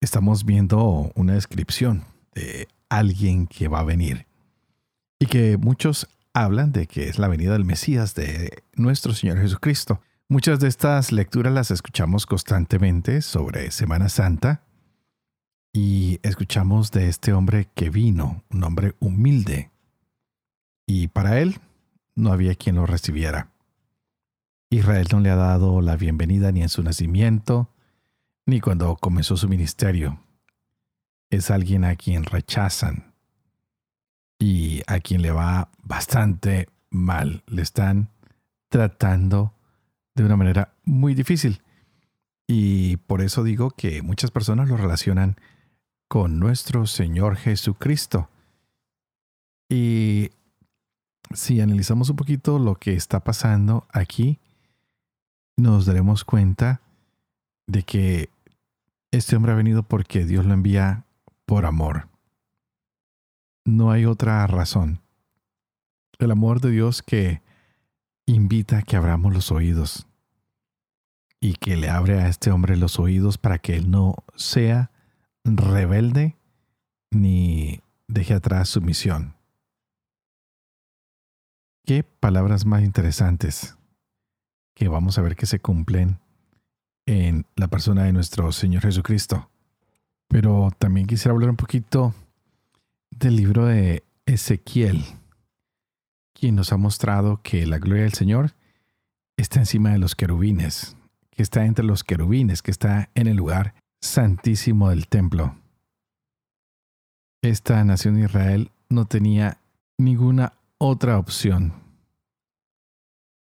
estamos viendo una descripción de alguien que va a venir y que muchos hablan de que es la venida del Mesías de nuestro Señor Jesucristo. Muchas de estas lecturas las escuchamos constantemente sobre Semana Santa y escuchamos de este hombre que vino, un hombre humilde, y para él no había quien lo recibiera. Israel no le ha dado la bienvenida ni en su nacimiento, ni cuando comenzó su ministerio. Es alguien a quien rechazan y a quien le va bastante mal. Le están tratando de una manera muy difícil. Y por eso digo que muchas personas lo relacionan con nuestro Señor Jesucristo. Y si analizamos un poquito lo que está pasando aquí, nos daremos cuenta de que este hombre ha venido porque Dios lo envía por amor. No hay otra razón. El amor de Dios que invita a que abramos los oídos y que le abre a este hombre los oídos para que él no sea rebelde ni deje atrás su misión. Qué palabras más interesantes que vamos a ver que se cumplen en la persona de nuestro Señor Jesucristo. Pero también quisiera hablar un poquito del libro de Ezequiel, quien nos ha mostrado que la gloria del Señor está encima de los querubines, que está entre los querubines, que está en el lugar santísimo del templo. Esta nación de Israel no tenía ninguna otra opción,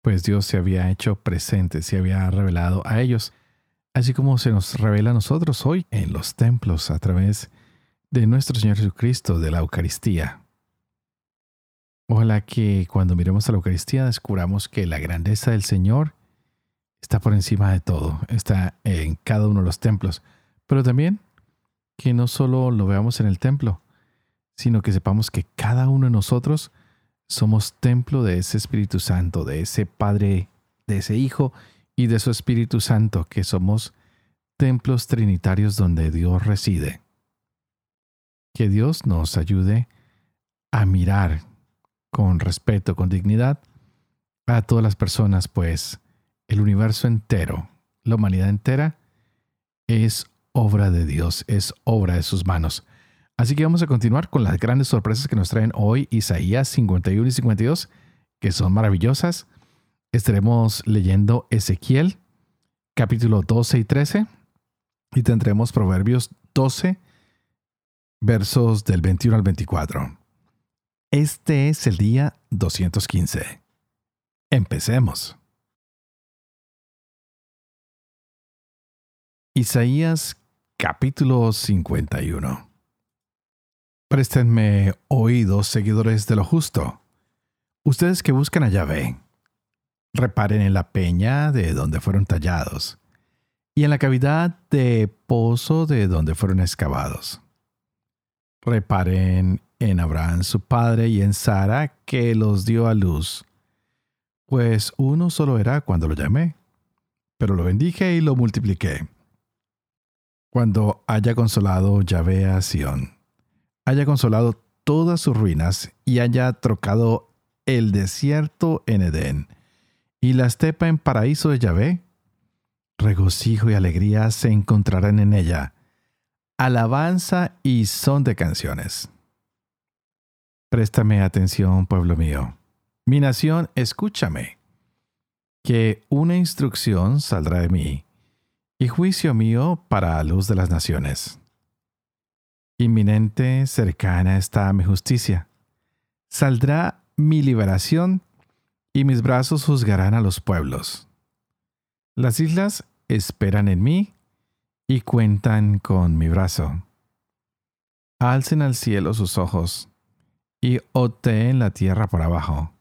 pues Dios se había hecho presente, se había revelado a ellos así como se nos revela a nosotros hoy en los templos a través de nuestro Señor Jesucristo, de la Eucaristía. Ojalá que cuando miremos a la Eucaristía descubramos que la grandeza del Señor está por encima de todo, está en cada uno de los templos, pero también que no solo lo veamos en el templo, sino que sepamos que cada uno de nosotros somos templo de ese Espíritu Santo, de ese Padre, de ese Hijo y de su Espíritu Santo, que somos templos trinitarios donde Dios reside. Que Dios nos ayude a mirar con respeto, con dignidad a todas las personas, pues el universo entero, la humanidad entera, es obra de Dios, es obra de sus manos. Así que vamos a continuar con las grandes sorpresas que nos traen hoy Isaías 51 y 52, que son maravillosas estaremos leyendo Ezequiel capítulo 12 y 13 y tendremos Proverbios 12 versos del 21 al 24. Este es el día 215. Empecemos. Isaías capítulo 51. Préstenme oídos, seguidores de lo justo. Ustedes que buscan a Yahvé Reparen en la peña de donde fueron tallados y en la cavidad de pozo de donde fueron excavados. Reparen en Abraham su padre y en Sara que los dio a luz, pues uno solo era cuando lo llamé, pero lo bendije y lo multipliqué. Cuando haya consolado Yahvé a Sión, haya consolado todas sus ruinas y haya trocado el desierto en Edén, y la estepa en paraíso de Yahvé, regocijo y alegría se encontrarán en ella, alabanza y son de canciones. Préstame atención, pueblo mío. Mi nación, escúchame, que una instrucción saldrá de mí, y juicio mío para la luz de las naciones. Inminente, cercana está mi justicia. Saldrá mi liberación y mis brazos juzgarán a los pueblos. Las islas esperan en mí y cuentan con mi brazo. alcen al cielo sus ojos y oteen la tierra por abajo.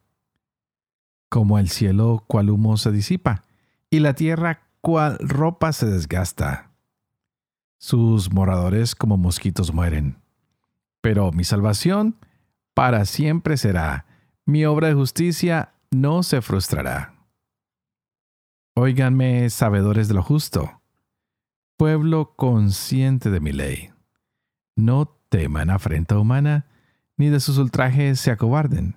Como el cielo cual humo se disipa y la tierra cual ropa se desgasta. Sus moradores como mosquitos mueren. Pero mi salvación para siempre será. Mi obra de justicia no se frustrará. Óiganme, sabedores de lo justo, pueblo consciente de mi ley. No teman afrenta humana, ni de sus ultrajes se acobarden.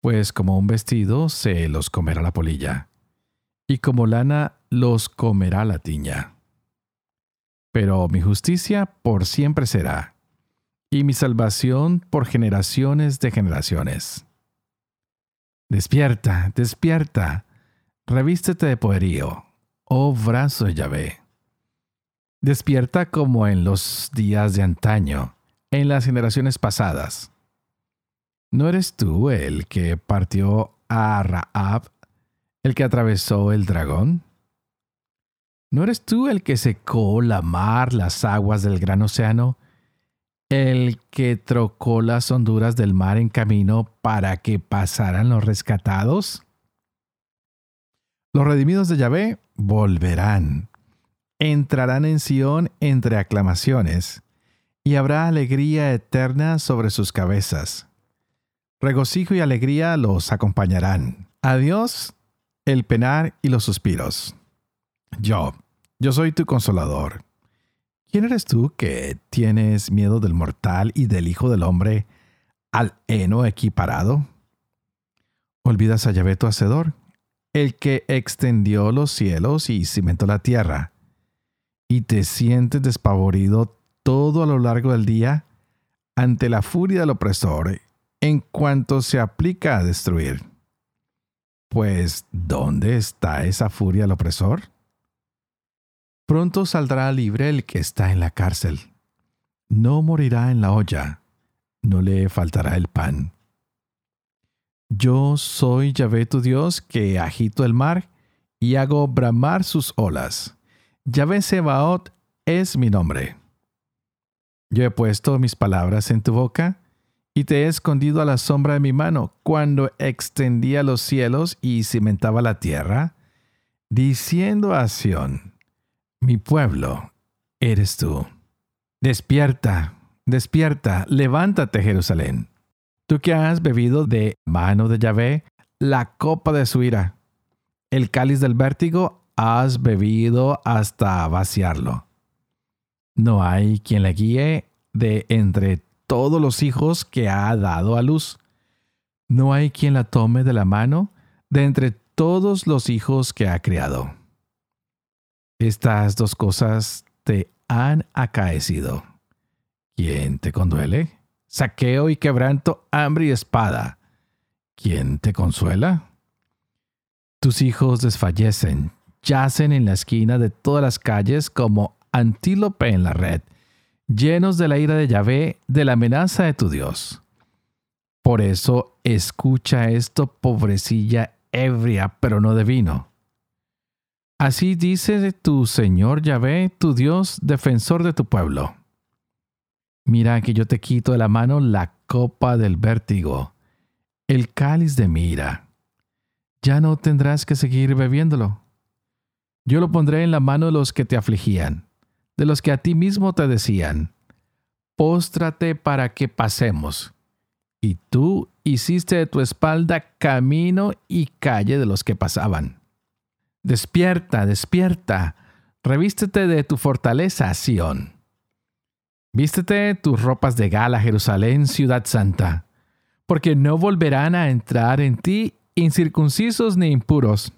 Pues como un vestido se los comerá la polilla, y como lana los comerá la tiña. Pero mi justicia por siempre será, y mi salvación por generaciones de generaciones. Despierta, despierta, revístete de poderío, oh brazo de Yahvé. Despierta como en los días de antaño, en las generaciones pasadas. ¿No eres tú el que partió a Raab, el que atravesó el dragón? ¿No eres tú el que secó la mar, las aguas del gran océano, el que trocó las honduras del mar en camino para que pasaran los rescatados? Los redimidos de Yahvé volverán, entrarán en Sión entre aclamaciones, y habrá alegría eterna sobre sus cabezas. Regocijo y alegría los acompañarán. Adiós el penar y los suspiros. Yo, yo soy tu consolador ¿Quién eres tú que tienes miedo del mortal y del Hijo del Hombre al heno equiparado? Olvidas a Yahvé tu Hacedor, el que extendió los cielos y cimentó la tierra, y te sientes despavorido todo a lo largo del día ante la furia del opresor en cuanto se aplica a destruir. Pues, ¿dónde está esa furia del opresor? Pronto saldrá libre el que está en la cárcel. No morirá en la olla, no le faltará el pan. Yo soy Yahvé tu Dios que agito el mar y hago bramar sus olas. Yahvé Sebaot es mi nombre. Yo he puesto mis palabras en tu boca y te he escondido a la sombra de mi mano cuando extendía los cielos y cimentaba la tierra, diciendo a Sión, mi pueblo eres tú. Despierta, despierta, levántate Jerusalén. Tú que has bebido de mano de Yahvé la copa de su ira, el cáliz del vértigo has bebido hasta vaciarlo. No hay quien la guíe de entre todos los hijos que ha dado a luz. No hay quien la tome de la mano de entre todos los hijos que ha criado. Estas dos cosas te han acaecido. ¿Quién te conduele? Saqueo y quebranto, hambre y espada. ¿Quién te consuela? Tus hijos desfallecen, yacen en la esquina de todas las calles como antílope en la red, llenos de la ira de Yahvé, de la amenaza de tu Dios. Por eso escucha esto, pobrecilla ebria, pero no de vino. Así dice tu Señor Yahvé, tu Dios, defensor de tu pueblo. Mira que yo te quito de la mano la copa del vértigo, el cáliz de mi ira. Ya no tendrás que seguir bebiéndolo. Yo lo pondré en la mano de los que te afligían, de los que a ti mismo te decían, póstrate para que pasemos. Y tú hiciste de tu espalda camino y calle de los que pasaban. Despierta, despierta, revístete de tu fortaleza, Sión. Vístete tus ropas de gala, Jerusalén, ciudad santa, porque no volverán a entrar en ti incircuncisos ni impuros.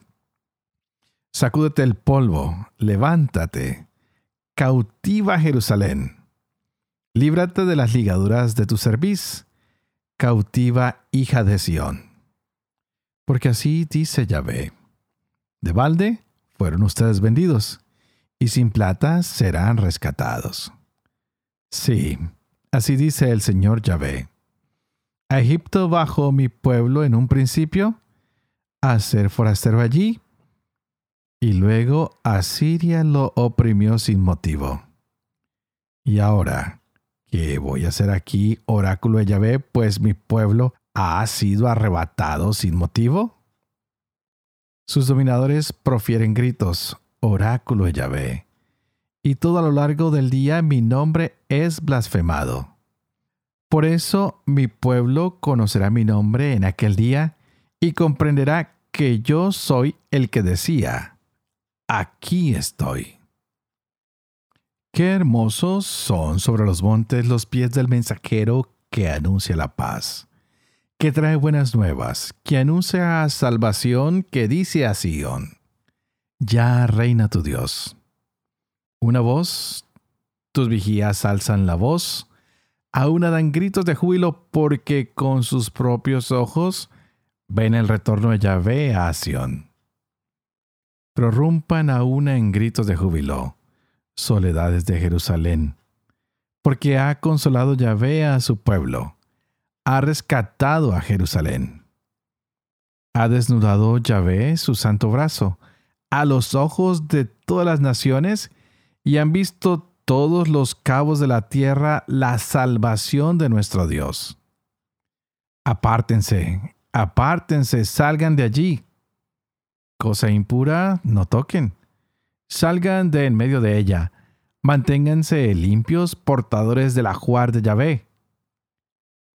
Sacúdete el polvo, levántate, cautiva Jerusalén. Líbrate de las ligaduras de tu cerviz, cautiva hija de Sión. Porque así dice Yahvé de balde fueron ustedes vendidos, y sin plata serán rescatados. Sí, así dice el Señor Yahvé. A Egipto bajó mi pueblo en un principio, a ser forastero allí, y luego Asiria lo oprimió sin motivo. Y ahora, ¿Qué voy a hacer aquí, oráculo de Yahvé, pues mi pueblo ha sido arrebatado sin motivo? Sus dominadores profieren gritos, oráculo de Yahvé, y todo a lo largo del día mi nombre es blasfemado. Por eso mi pueblo conocerá mi nombre en aquel día y comprenderá que yo soy el que decía, aquí estoy. Qué hermosos son sobre los montes los pies del mensajero que anuncia la paz, que trae buenas nuevas, que anuncia salvación, que dice a Sion, ya reina tu Dios. Una voz, tus vigías alzan la voz, aún dan gritos de júbilo porque con sus propios ojos ven el retorno de Yahvé a Sion. Prorrumpan aún en gritos de júbilo soledades de Jerusalén, porque ha consolado Yahvé a su pueblo, ha rescatado a Jerusalén. Ha desnudado Yahvé su santo brazo a los ojos de todas las naciones y han visto todos los cabos de la tierra la salvación de nuestro Dios. Apártense, apártense, salgan de allí. Cosa impura, no toquen salgan de en medio de ella, manténganse limpios portadores del ajuar de Yahvé,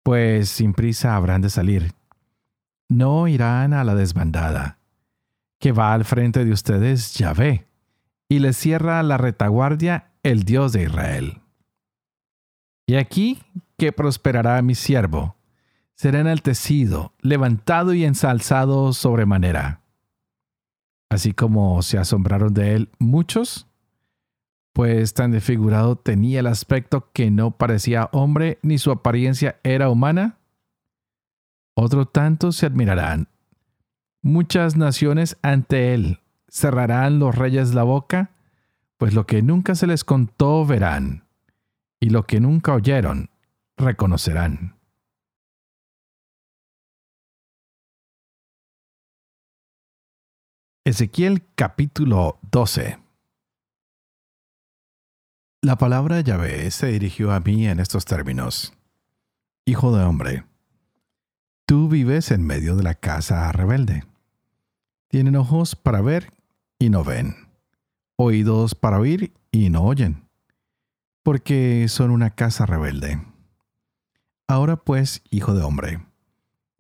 pues sin prisa habrán de salir. No irán a la desbandada, que va al frente de ustedes Yahvé, y les cierra la retaguardia el Dios de Israel. Y aquí que prosperará mi siervo, será enaltecido, levantado y ensalzado sobremanera así como se asombraron de él muchos, pues tan desfigurado tenía el aspecto que no parecía hombre ni su apariencia era humana. Otro tanto se admirarán. Muchas naciones ante él cerrarán los reyes la boca, pues lo que nunca se les contó verán, y lo que nunca oyeron reconocerán. Ezequiel capítulo 12 La palabra Yahvé se dirigió a mí en estos términos. Hijo de hombre, tú vives en medio de la casa rebelde. Tienen ojos para ver y no ven, oídos para oír y no oyen, porque son una casa rebelde. Ahora pues, hijo de hombre,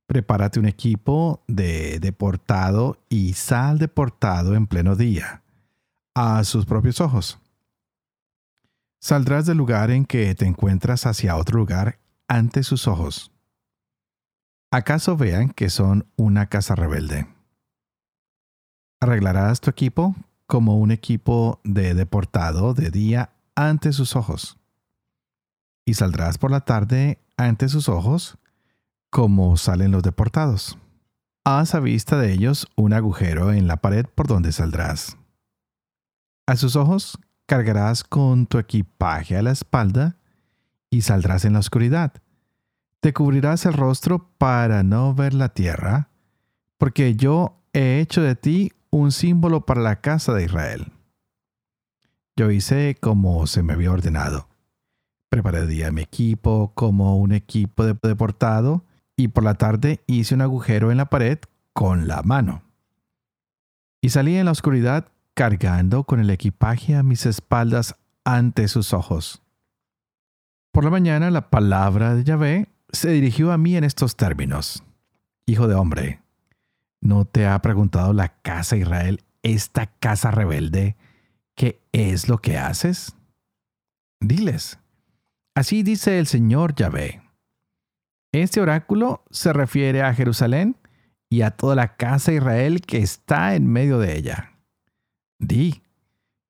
prepárate un equipo de deportado y sal deportado en pleno día, a sus propios ojos. Saldrás del lugar en que te encuentras hacia otro lugar ante sus ojos. ¿Acaso vean que son una casa rebelde? Arreglarás tu equipo como un equipo de deportado de día ante sus ojos. Y saldrás por la tarde ante sus ojos como salen los deportados. Haz a vista de ellos un agujero en la pared por donde saldrás. A sus ojos cargarás con tu equipaje a la espalda y saldrás en la oscuridad. Te cubrirás el rostro para no ver la tierra, porque yo he hecho de ti un símbolo para la casa de Israel. Yo hice como se me había ordenado. Preparé mi equipo como un equipo de deportado y por la tarde hice un agujero en la pared con la mano. Y salí en la oscuridad cargando con el equipaje a mis espaldas ante sus ojos. Por la mañana la palabra de Yahvé se dirigió a mí en estos términos. Hijo de hombre, ¿no te ha preguntado la casa Israel, esta casa rebelde, qué es lo que haces? Diles, así dice el Señor Yahvé este oráculo se refiere a Jerusalén y a toda la casa Israel que está en medio de ella.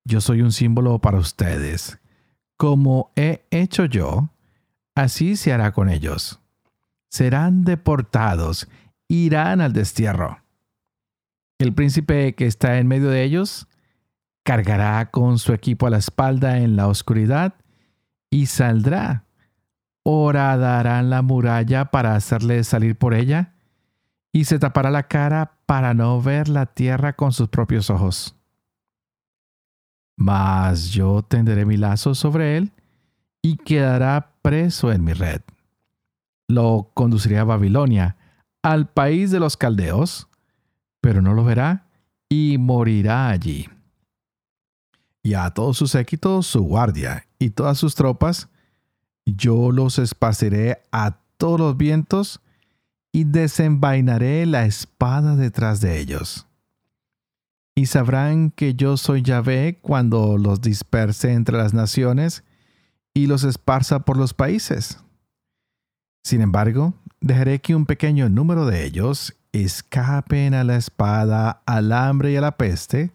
Yo soy un símbolo para ustedes. Como he hecho yo, así se hará con ellos. Serán deportados, irán al destierro. El príncipe que está en medio de ellos cargará con su equipo a la espalda en la oscuridad y saldrá horadarán la muralla para hacerle salir por ella, y se tapará la cara para no ver la tierra con sus propios ojos. Mas yo tenderé mi lazo sobre él, y quedará preso en mi red. Lo conduciré a Babilonia, al país de los caldeos, pero no lo verá y morirá allí. Y a todos sus séquitos, su guardia y todas sus tropas, yo los esparciré a todos los vientos y desenvainaré la espada detrás de ellos. Y sabrán que yo soy Yahvé cuando los disperse entre las naciones y los esparza por los países. Sin embargo, dejaré que un pequeño número de ellos escapen a la espada, al hambre y a la peste,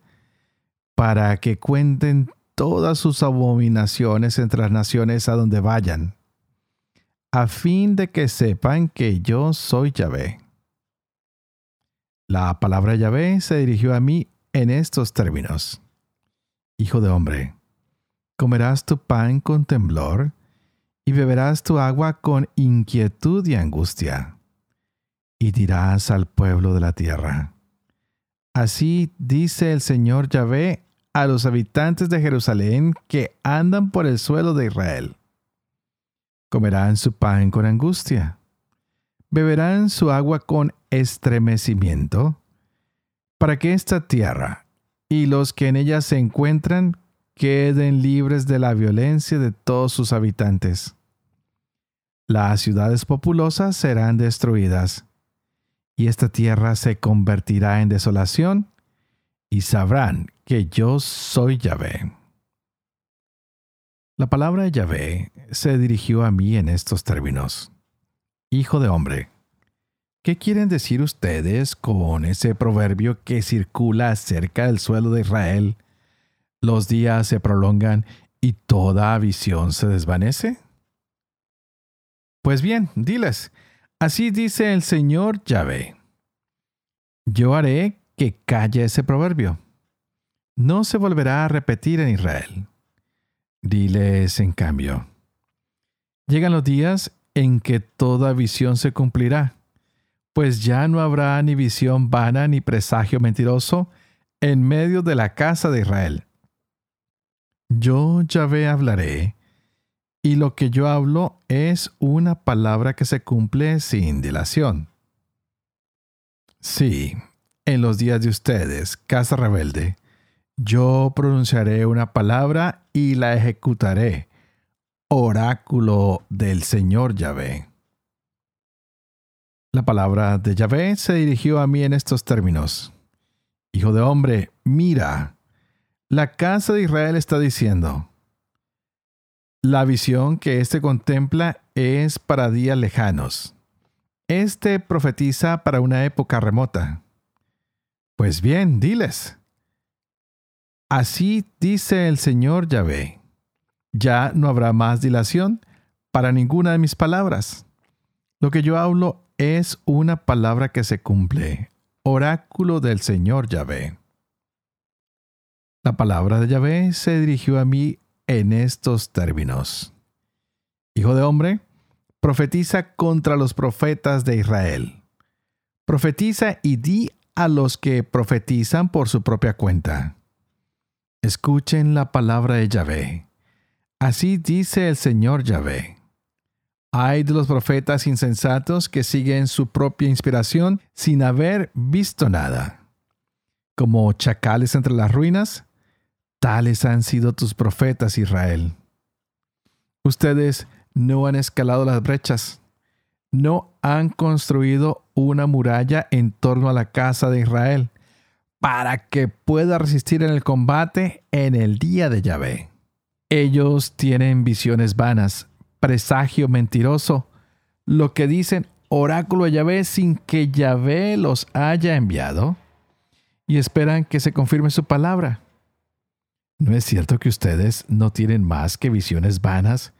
para que cuenten todas sus abominaciones entre las naciones a donde vayan, a fin de que sepan que yo soy Yahvé. La palabra Yahvé se dirigió a mí en estos términos. Hijo de hombre, comerás tu pan con temblor y beberás tu agua con inquietud y angustia. Y dirás al pueblo de la tierra, Así dice el Señor Yahvé a los habitantes de Jerusalén que andan por el suelo de Israel. Comerán su pan con angustia, beberán su agua con estremecimiento, para que esta tierra y los que en ella se encuentran queden libres de la violencia de todos sus habitantes. Las ciudades populosas serán destruidas, y esta tierra se convertirá en desolación, y sabrán que yo soy Yahvé. La palabra Yahvé se dirigió a mí en estos términos. Hijo de hombre, ¿qué quieren decir ustedes con ese proverbio que circula cerca del suelo de Israel? Los días se prolongan y toda visión se desvanece. Pues bien, diles, así dice el Señor Yahvé. Yo haré que calle ese proverbio. No se volverá a repetir en Israel. Diles, en cambio, llegan los días en que toda visión se cumplirá, pues ya no habrá ni visión vana ni presagio mentiroso en medio de la casa de Israel. Yo, Yahvé, hablaré y lo que yo hablo es una palabra que se cumple sin dilación. Sí, en los días de ustedes, casa rebelde, yo pronunciaré una palabra y la ejecutaré. Oráculo del Señor Yahvé. La palabra de Yahvé se dirigió a mí en estos términos. Hijo de hombre, mira, la casa de Israel está diciendo, la visión que éste contempla es para días lejanos. Este profetiza para una época remota. Pues bien, diles. Así dice el Señor Yahvé. Ya no habrá más dilación para ninguna de mis palabras. Lo que yo hablo es una palabra que se cumple. Oráculo del Señor Yahvé. La palabra de Yahvé se dirigió a mí en estos términos. Hijo de hombre, profetiza contra los profetas de Israel. Profetiza y di a los que profetizan por su propia cuenta. Escuchen la palabra de Yahvé. Así dice el Señor Yahvé. Hay de los profetas insensatos que siguen su propia inspiración sin haber visto nada. Como chacales entre las ruinas, Tales han sido tus profetas, Israel. Ustedes no han escalado las brechas, no han construido una muralla en torno a la casa de Israel, para que pueda resistir en el combate en el día de Yahvé. Ellos tienen visiones vanas, presagio mentiroso, lo que dicen oráculo de Yahvé sin que Yahvé los haya enviado, y esperan que se confirme su palabra. ¿No es cierto que ustedes no tienen más que visiones vanas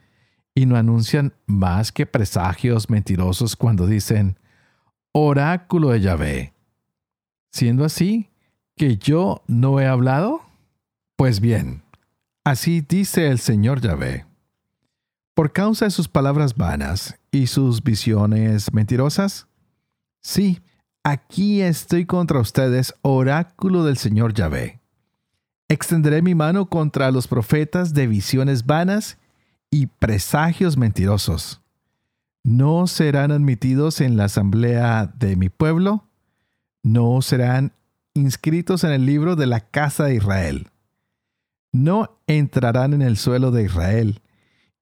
y no anuncian más que presagios mentirosos cuando dicen, oráculo de Yahvé? Siendo así, ¿que yo no he hablado? Pues bien, así dice el Señor Yahvé. Por causa de sus palabras vanas y sus visiones mentirosas, sí, aquí estoy contra ustedes, oráculo del Señor Yahvé Extenderé mi mano contra los profetas de visiones vanas y presagios mentirosos. No serán admitidos en la asamblea de mi pueblo, no serán inscritos en el libro de la casa de Israel. No entrarán en el suelo de Israel,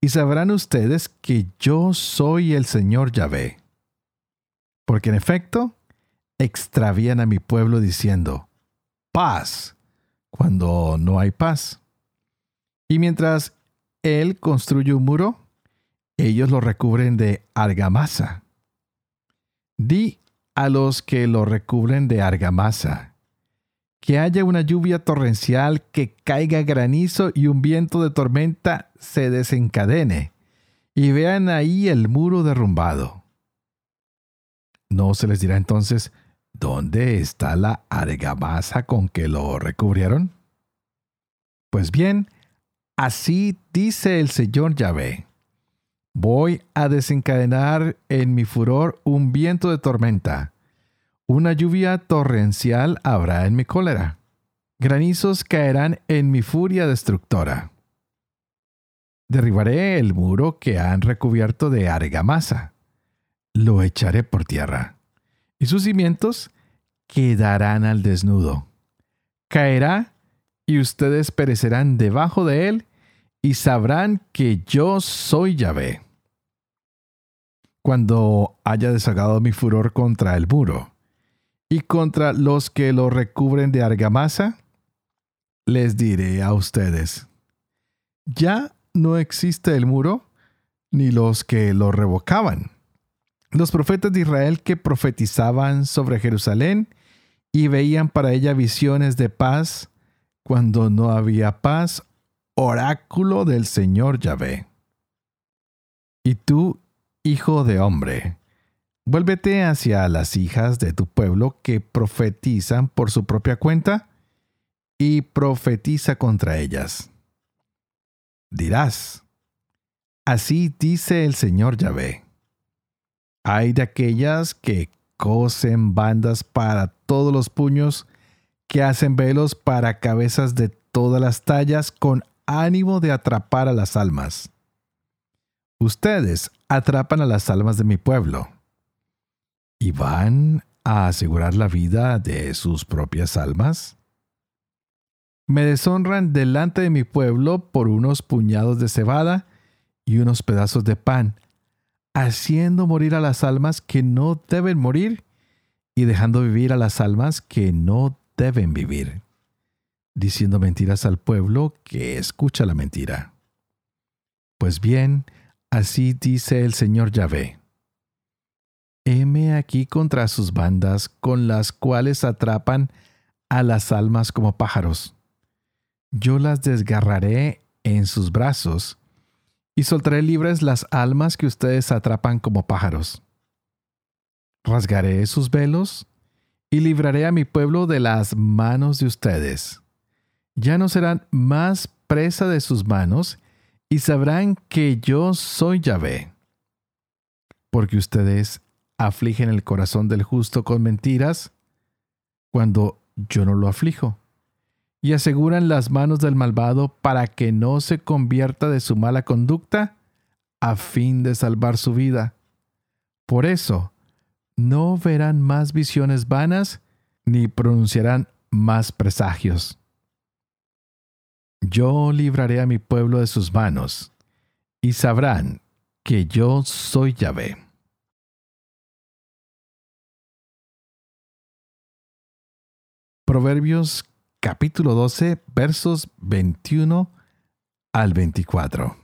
y sabrán ustedes que yo soy el Señor Yahvé. Porque en efecto, extravían a mi pueblo diciendo, paz, cuando no hay paz. Y mientras él construye un muro, ellos lo recubren de argamasa. Di a los que lo recubren de argamasa, que haya una lluvia torrencial, que caiga granizo y un viento de tormenta se desencadene, y vean ahí el muro derrumbado. ¿No se les dirá entonces, ¿dónde está la argamasa con que lo recubrieron? Pues bien, así dice el Señor Yahvé. Voy a desencadenar en mi furor un viento de tormenta. Una lluvia torrencial habrá en mi cólera. Granizos caerán en mi furia destructora. Derribaré el muro que han recubierto de argamasa lo echaré por tierra, y sus cimientos quedarán al desnudo. Caerá, y ustedes perecerán debajo de él, y sabrán que yo soy Yahvé. Cuando haya desagado mi furor contra el muro, y contra los que lo recubren de argamasa, les diré a ustedes, ya no existe el muro, ni los que lo revocaban los profetas de Israel que profetizaban sobre Jerusalén y veían para ella visiones de paz cuando no había paz, oráculo del Señor Yahvé. Y tú, hijo de hombre, vuélvete hacia las hijas de tu pueblo que profetizan por su propia cuenta y profetiza contra ellas. Dirás, así dice el Señor Yahvé hay de aquellas que cosen bandas para todos los puños, que hacen velos para cabezas de todas las tallas con ánimo de atrapar a las almas. Ustedes atrapan a las almas de mi pueblo y van a asegurar la vida de sus propias almas. Me deshonran delante de mi pueblo por unos puñados de cebada y unos pedazos de pan, haciendo morir a las almas que no deben morir y dejando vivir a las almas que no deben vivir, diciendo mentiras al pueblo que escucha la mentira. Pues bien, así dice el Señor Yahvé. Heme aquí contra sus bandas con las cuales atrapan a las almas como pájaros. Yo las desgarraré en sus brazos y soltaré libres las almas que ustedes atrapan como pájaros. Rasgaré sus velos y libraré a mi pueblo de las manos de ustedes. Ya no serán más presa de sus manos y sabrán que yo soy Yahvé. Porque ustedes afligen el corazón del justo con mentiras cuando yo no lo aflijo y aseguran las manos del malvado para que no se convierta de su mala conducta a fin de salvar su vida. Por eso, no verán más visiones vanas ni pronunciarán más presagios. Yo libraré a mi pueblo de sus manos, y sabrán que yo soy Yahvé. Proverbios capítulo 12, versos 21 al 24.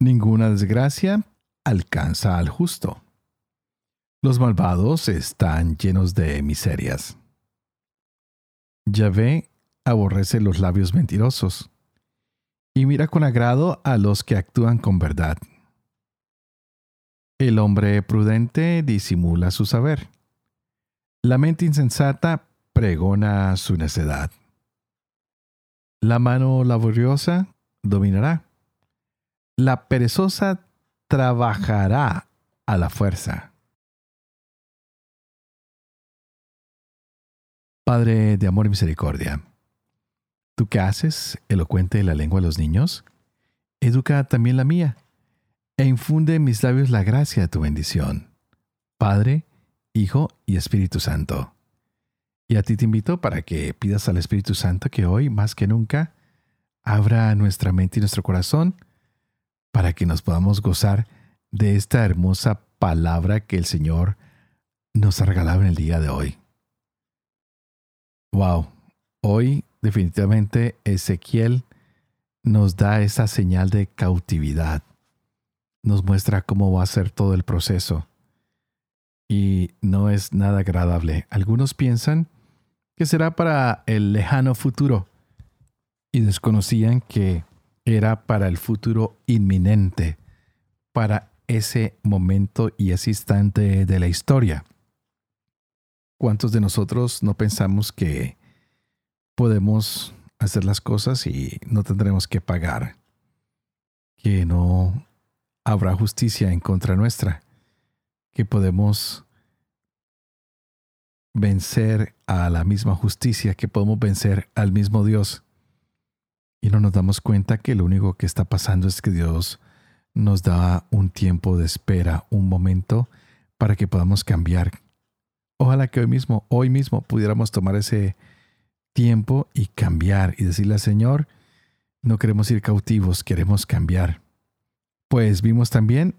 Ninguna desgracia alcanza al justo. Los malvados están llenos de miserias. Yahvé aborrece los labios mentirosos y mira con agrado a los que actúan con verdad. El hombre prudente disimula su saber. La mente insensata pregona su necedad. La mano laboriosa dominará. La perezosa trabajará a la fuerza. Padre de amor y misericordia, tú que haces elocuente la lengua de los niños educa también la mía, e infunde en mis labios la gracia de tu bendición. Padre, Hijo y Espíritu Santo. Y a ti te invito para que pidas al Espíritu Santo que hoy, más que nunca, abra nuestra mente y nuestro corazón para que nos podamos gozar de esta hermosa palabra que el Señor nos ha regalado en el día de hoy. Wow, hoy definitivamente Ezequiel nos da esa señal de cautividad. Nos muestra cómo va a ser todo el proceso. Y no es nada agradable. Algunos piensan que será para el lejano futuro y desconocían que era para el futuro inminente, para ese momento y ese instante de la historia. ¿Cuántos de nosotros no pensamos que podemos hacer las cosas y no tendremos que pagar? Que no habrá justicia en contra nuestra, que podemos vencer a la misma justicia, que podemos vencer al mismo Dios. Y no nos damos cuenta que lo único que está pasando es que Dios nos da un tiempo de espera, un momento para que podamos cambiar. Ojalá que hoy mismo, hoy mismo pudiéramos tomar ese tiempo y cambiar y decirle al Señor, no queremos ir cautivos, queremos cambiar. Pues vimos también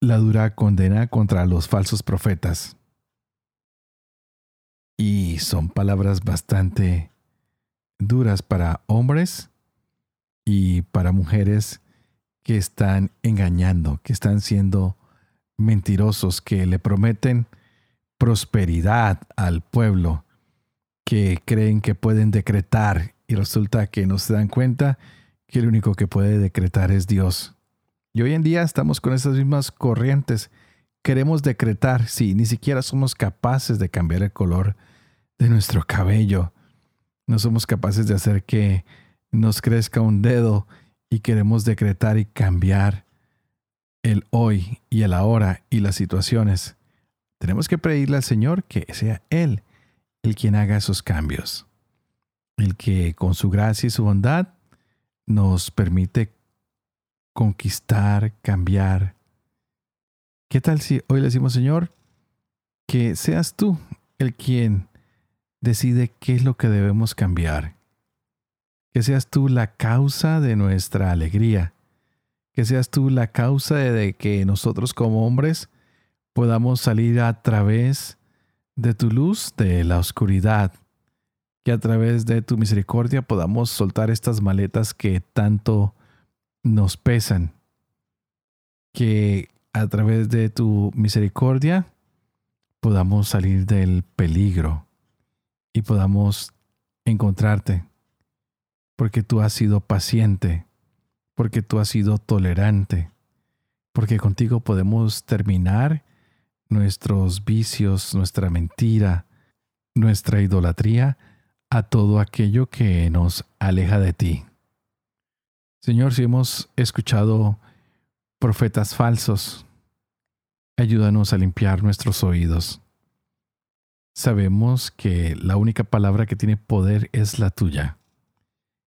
la dura condena contra los falsos profetas. Y son palabras bastante duras para hombres y para mujeres que están engañando, que están siendo mentirosos, que le prometen prosperidad al pueblo, que creen que pueden decretar y resulta que no se dan cuenta que el único que puede decretar es Dios. Y hoy en día estamos con esas mismas corrientes. Queremos decretar, si ni siquiera somos capaces de cambiar el color de nuestro cabello. No somos capaces de hacer que nos crezca un dedo y queremos decretar y cambiar el hoy y el ahora y las situaciones, tenemos que pedirle al Señor que sea Él el quien haga esos cambios. El que con su gracia y su bondad nos permite conquistar, cambiar. ¿Qué tal si hoy le decimos, Señor, que seas tú el quien decide qué es lo que debemos cambiar? que seas tú la causa de nuestra alegría, que seas tú la causa de que nosotros como hombres podamos salir a través de tu luz de la oscuridad, que a través de tu misericordia podamos soltar estas maletas que tanto nos pesan, que a través de tu misericordia podamos salir del peligro y podamos encontrarte porque tú has sido paciente, porque tú has sido tolerante, porque contigo podemos terminar nuestros vicios, nuestra mentira, nuestra idolatría, a todo aquello que nos aleja de ti. Señor, si hemos escuchado profetas falsos, ayúdanos a limpiar nuestros oídos. Sabemos que la única palabra que tiene poder es la tuya.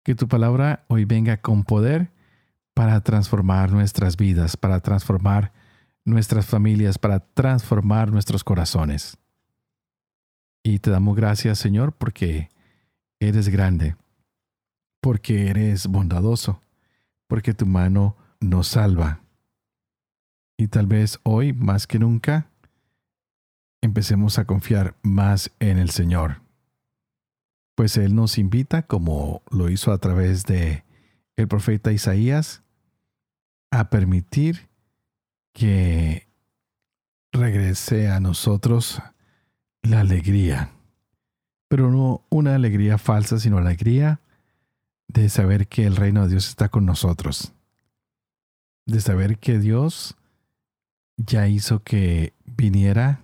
Que tu palabra hoy venga con poder para transformar nuestras vidas, para transformar nuestras familias, para transformar nuestros corazones. Y te damos gracias, Señor, porque eres grande, porque eres bondadoso, porque tu mano nos salva. Y tal vez hoy, más que nunca, empecemos a confiar más en el Señor. Pues Él nos invita, como lo hizo a través de el profeta Isaías, a permitir que regrese a nosotros la alegría, pero no una alegría falsa, sino alegría de saber que el reino de Dios está con nosotros, de saber que Dios ya hizo que viniera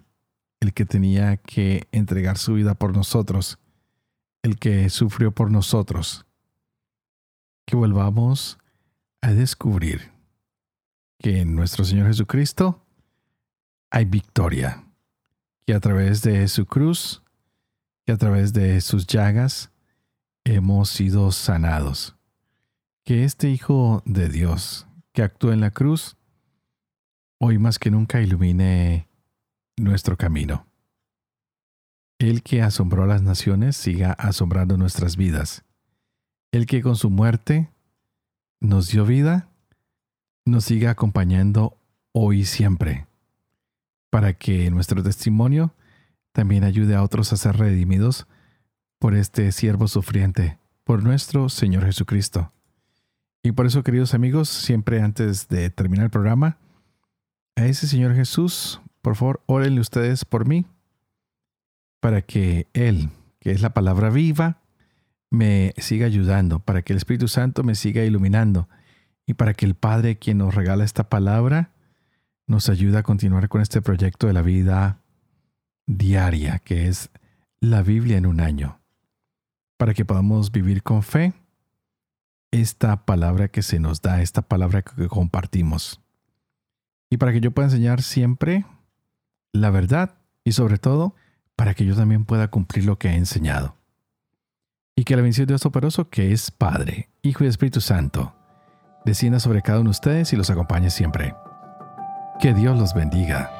el que tenía que entregar su vida por nosotros el que sufrió por nosotros. Que volvamos a descubrir que en nuestro Señor Jesucristo hay victoria, que a través de su cruz, que a través de sus llagas, hemos sido sanados, que este Hijo de Dios que actúa en la cruz, hoy más que nunca ilumine nuestro camino. El que asombró a las naciones siga asombrando nuestras vidas. El que con su muerte nos dio vida, nos siga acompañando hoy y siempre, para que nuestro testimonio también ayude a otros a ser redimidos por este siervo sufriente, por nuestro Señor Jesucristo. Y por eso, queridos amigos, siempre antes de terminar el programa, a ese Señor Jesús, por favor, órenle ustedes por mí, para que Él, que es la palabra viva, me siga ayudando, para que el Espíritu Santo me siga iluminando y para que el Padre, quien nos regala esta palabra, nos ayude a continuar con este proyecto de la vida diaria, que es la Biblia en un año, para que podamos vivir con fe esta palabra que se nos da, esta palabra que compartimos. Y para que yo pueda enseñar siempre la verdad y sobre todo para que yo también pueda cumplir lo que he enseñado. Y que la bendición de Dios operoso, que es Padre, Hijo y Espíritu Santo, descienda sobre cada uno de ustedes y los acompañe siempre. Que Dios los bendiga.